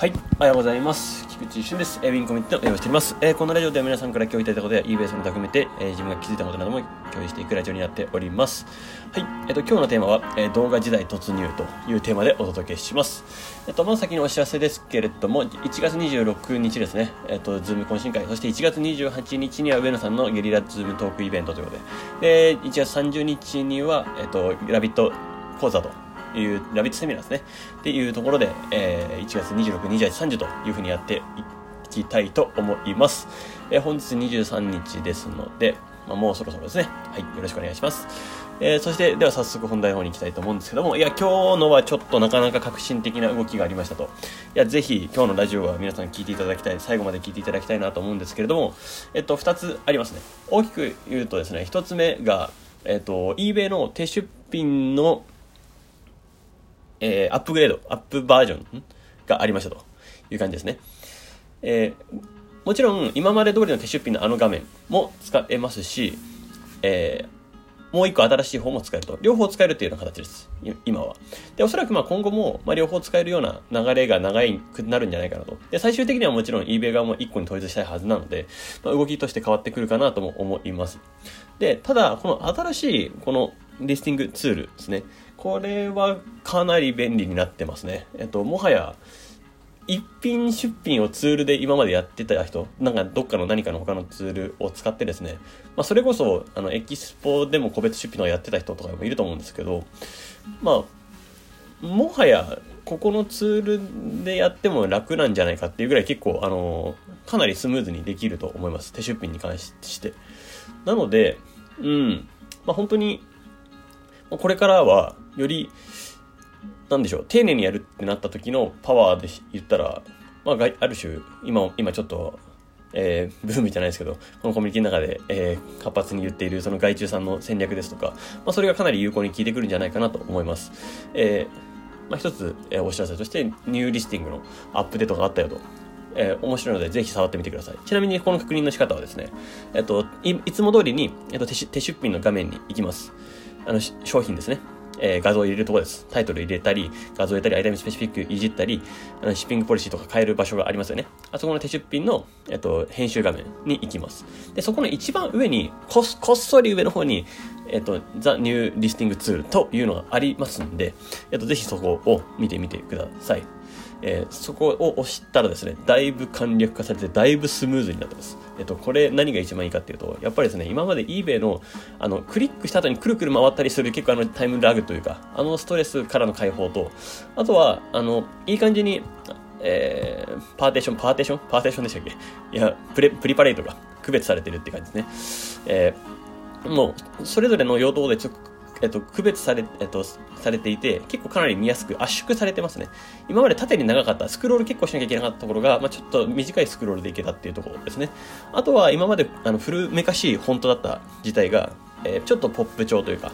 はい、おはようございます。菊池俊です。えー、ウィンコミットを用意しております。えー、このラジオでは皆さんから共有いただいたことや eBay の含めて、えー、自分が気づいたことなども共有していくラジオになっております。はい、えっ、と、今日のテーマは、え動画時代突入というテーマでお届けします。えっ、と、まず先にお知らせですけれども、1月26日ですね、えっ、と、ズーム懇親会、そして1月28日には上野さんのゲリラズームトークイベントということで、で、1月30日には、えっ、と、ラビット講座というラビットセミナーですね。っていうところで、えー、1月26、28、30というふうにやっていきたいと思います。えー、本日23日ですので、まあ、もうそろそろですね。はい、よろしくお願いします。えー、そして、では早速本題の方に行きたいと思うんですけども、いや、今日のはちょっとなかなか革新的な動きがありましたと。いや、ぜひ今日のラジオは皆さん聞いていただきたい、最後まで聞いていただきたいなと思うんですけれども、えっと、2つありますね。大きく言うとですね、1つ目が、えっと、eBay の低出品のえー、アップグレード、アップバージョンがありましたという感じですね。えー、もちろん、今まで通りの手出品のあの画面も使えますし、えー、もう一個新しい方も使えると。両方使えるっていうような形です。今は。で、おそらくまあ今後も、まあ、両方使えるような流れが長くなるんじゃないかなと。で、最終的にはもちろん eBay 側も一個に統一したいはずなので、まあ、動きとして変わってくるかなとも思います。で、ただ、この新しい、このリスティングツールですね。これはかなり便利になってますね。えっと、もはや、一品出品をツールで今までやってた人、なんかどっかの何かの他のツールを使ってですね、まあそれこそ、あの、エキスポでも個別出品をやってた人とかもいると思うんですけど、まあ、もはや、ここのツールでやっても楽なんじゃないかっていうぐらい結構、あの、かなりスムーズにできると思います。手出品に関して。なので、うん、まあ本当に、これからは、より、なんでしょう、丁寧にやるってなった時のパワーで言ったら、まあ、ある種、今、今ちょっと、えー、ブームじゃないですけど、このコミュニティの中で、えー、活発に言っているその外注さんの戦略ですとか、まあ、それがかなり有効に効いてくるんじゃないかなと思います。えー、まあ、一つ、えー、お知らせとして、ニューリスティングのアップデートがあったよと。えー、面白いので、ぜひ触ってみてください。ちなみに、この確認の仕方はですね、えっ、と、い、いつも通りに、えっ、と手、手出品の画面に行きます。あの、商品ですね。えー、画像を入れるところです。タイトル入れたり、画像入れたり、アイテムスペシフィックいじったり、あのシッピングポリシーとか変える場所がありますよね。あそこの手出品の、えっと、編集画面に行きます。で、そこの一番上に、ここっそり上の方に、えっと、The New Listing Tool というのがありますんで、えっと、ぜひそこを見てみてください。えー、そこを押したらですね、だいぶ簡略化されて、だいぶスムーズになってます。えっと、これ何が一番いいかっていうと、やっぱりですね、今まで eBay の、あの、クリックした後にくるくる回ったりする結構あのタイムラグというか、あのストレスからの解放と、あとは、あの、いい感じに、えー、パーテーション、パーテーション？パーテーションでしたっけ？いや、プレ、プリパレートが区別されてるって感じですね。えー、もう、それぞれの用途でちょっとえっと、区別され、えっと、されていて、結構かなり見やすく圧縮されてますね。今まで縦に長かった、スクロール結構しなきゃいけなかったところが、まあ、ちょっと短いスクロールでいけたっていうところですね。あとは今まであの古めかしいフォントだった自体が、えー、ちょっとポップ調というか、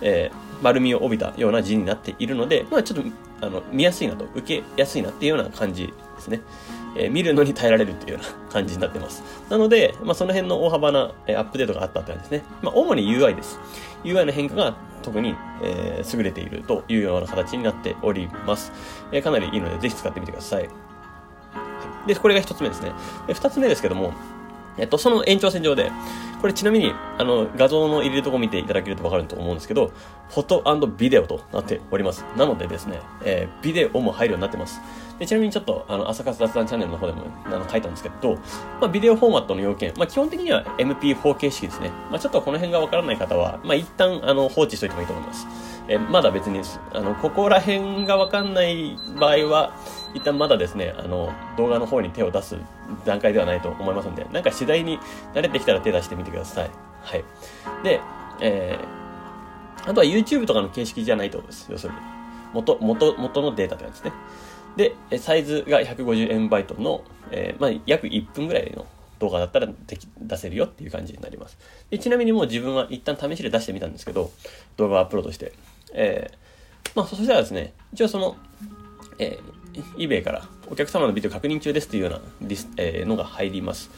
えー、丸みを帯びたような字になっているので、まあちょっと、あの、見やすいなと、受けやすいなっていうような感じですね。えー、見るのに耐えられるっていうような感じになってます。なので、まあその辺の大幅な、えアップデートがあったって感じですね。まあ主に UI です。UI の変化が特に、えー、優れているというような形になっております。えー、かなりいいので、ぜひ使ってみてください。で、これが一つ目ですね。で、二つ目ですけども、えっと、その延長線上で、これちなみに、あの、画像の入れるとこ見ていただけるとわかると思うんですけど、フォトビデオとなっております。なのでですね、えー、ビデオも入るようになってます。でちなみにちょっと、あの、朝活雑談チャンネルの方でもあの書いたんですけど、まあ、ビデオフォーマットの要件、まあ、基本的には MP4 形式ですね。まあ、ちょっとこの辺がわからない方は、まあ、一旦、あの、放置しといてもいいと思います。えまだ別に、あの、ここら辺がわかんない場合は、一旦まだですね、あの、動画の方に手を出す段階ではないと思いますので、なんか次第に慣れてきたら手出してみてください。はい。で、えー、あとは YouTube とかの形式じゃないってことです。要するに。元、元、元のデータって感じですね。で、サイズが150円バイトの、えー、まあ、約1分ぐらいの動画だったら出せるよっていう感じになります。でちなみにもう自分は一旦試しで出してみたんですけど、動画をアップロードして。えー、まあ、そしたらですね、一応その、えー、eBay からお客様のビデオ確認中ですっていうようなリス、えー、のが入ります。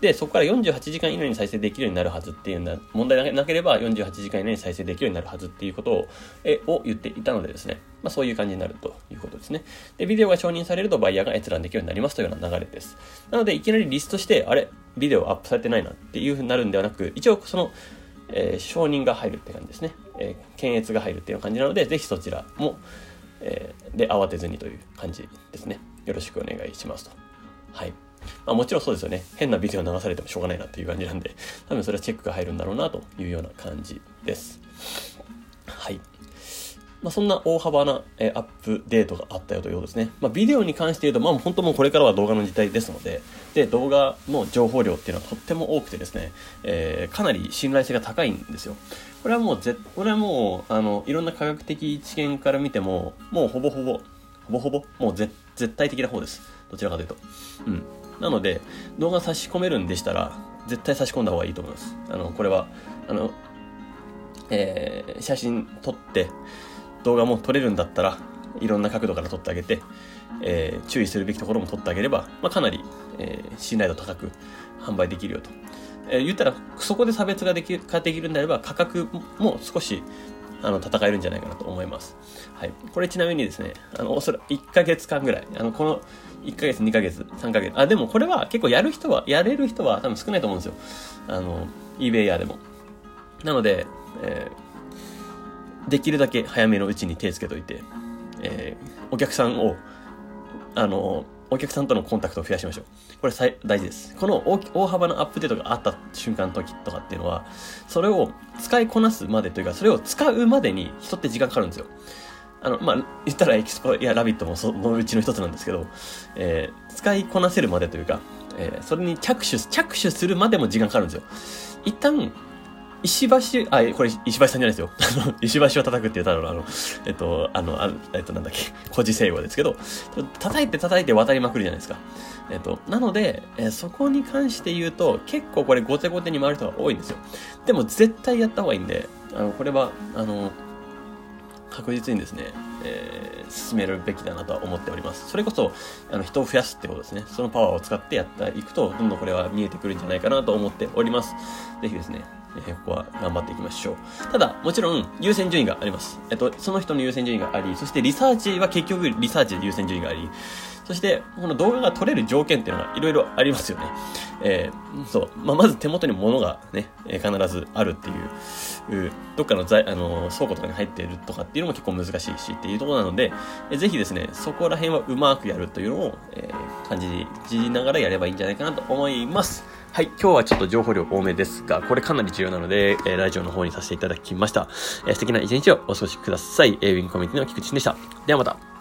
で、そこから48時間以内に再生できるようになるはずっていうのは、問題なければ48時間以内に再生できるようになるはずっていうことを、えを言っていたのでですね、まあそういう感じになるということですね。で、ビデオが承認されるとバイヤーが閲覧できるようになりますというような流れです。なので、いきなりリストして、あれ、ビデオアップされてないなっていうふうになるんではなく、一応その、えー、承認が入るって感じですね。えー、検閲が入るっていう感じなので、ぜひそちらも、えー、で、慌てずにという感じですね。よろしくお願いしますと。はい。まあもちろんそうですよね。変なビデオ流されてもしょうがないなっていう感じなんで、多分それはチェックが入るんだろうなというような感じです。はい。まあ、そんな大幅な、えアップデートがあったよということですね。まあ、ビデオに関して言うと、まあ、本当もうこれからは動画の時代ですので、で、動画の情報量っていうのはとっても多くてですね、えー、かなり信頼性が高いんですよ。これはもうぜ、これはもう、あの、いろんな科学的知見から見ても、もうほぼほぼ、ほぼほぼ、もう絶対的な方です。どちらかというと。うん。なので、動画差し込めるんでしたら、絶対差し込んだ方がいいと思います。あの、これは、あの、えー、写真撮って、動画も撮れるんだったら、いろんな角度から撮ってあげて、えー、注意するべきところも撮ってあげれば、まあ、かなり、えー、信頼度高く販売できるよと。えー、言ったら、そこで差別ができる、かできるんであれば、価格も少し、あの、戦えるんじゃないかなと思います。はい。これちなみにですね、あの、おそらく1ヶ月間ぐらい、あの、この、1ヶ月、2ヶ月、3ヶ月、あ、でもこれは結構やる人は、やれる人は多分少ないと思うんですよ。あの、eBay やでも。なので、えーできるだけ早めのうちに手つけといて、えー、お客さんを、あの、お客さんとのコンタクトを増やしましょう。これ大事です。この大幅なアップデートがあった瞬間の時とかっていうのは、それを使いこなすまでというか、それを使うまでに人って時間かかるんですよ。あの、まあ、言ったらエキスポ、いや、ラビットもそのうちの一つなんですけど、えー、使いこなせるまでというか、えー、それに着手、着手するまでも時間かかるんですよ。一旦、石橋、あ、これ石橋さんじゃないですよ。石橋を叩くって言ったの、あの、えっと、あの、あえっと、なんだっけ、古事成語ですけど、叩いて叩いて渡りまくるじゃないですか。えっと、なので、えそこに関して言うと、結構これ後手後手に回る人が多いんですよ。でも絶対やった方がいいんで、あの、これは、あの、確実にですね、えー、進めるべきだなとは思っております。それこそ、あの、人を増やすってことですね。そのパワーを使ってやっていくと、どんどんこれは見えてくるんじゃないかなと思っております。ぜひですね、えここは頑張っていきましょう。ただ、もちろん優先順位があります。えっと、その人の優先順位があり、そしてリサーチは結局リサーチで優先順位があり、そして、この動画が撮れる条件っていうのがいろいろありますよね。えー、そう。まあ、まず手元に物がね、え、必ずあるっていう、うどっかの在、あのー、倉庫とかに入っているとかっていうのも結構難しいしっていうところなので、えー、ぜひですね、そこら辺はうまくやるというのを、えー、感じながらやればいいんじゃないかなと思います。はい、今日はちょっと情報量多めですが、これかなり重要なので、えー、ラジオの方にさせていただきました。えー、素敵な一日をお過ごしください。えー、ウィンコミュニティの菊池でした。ではまた。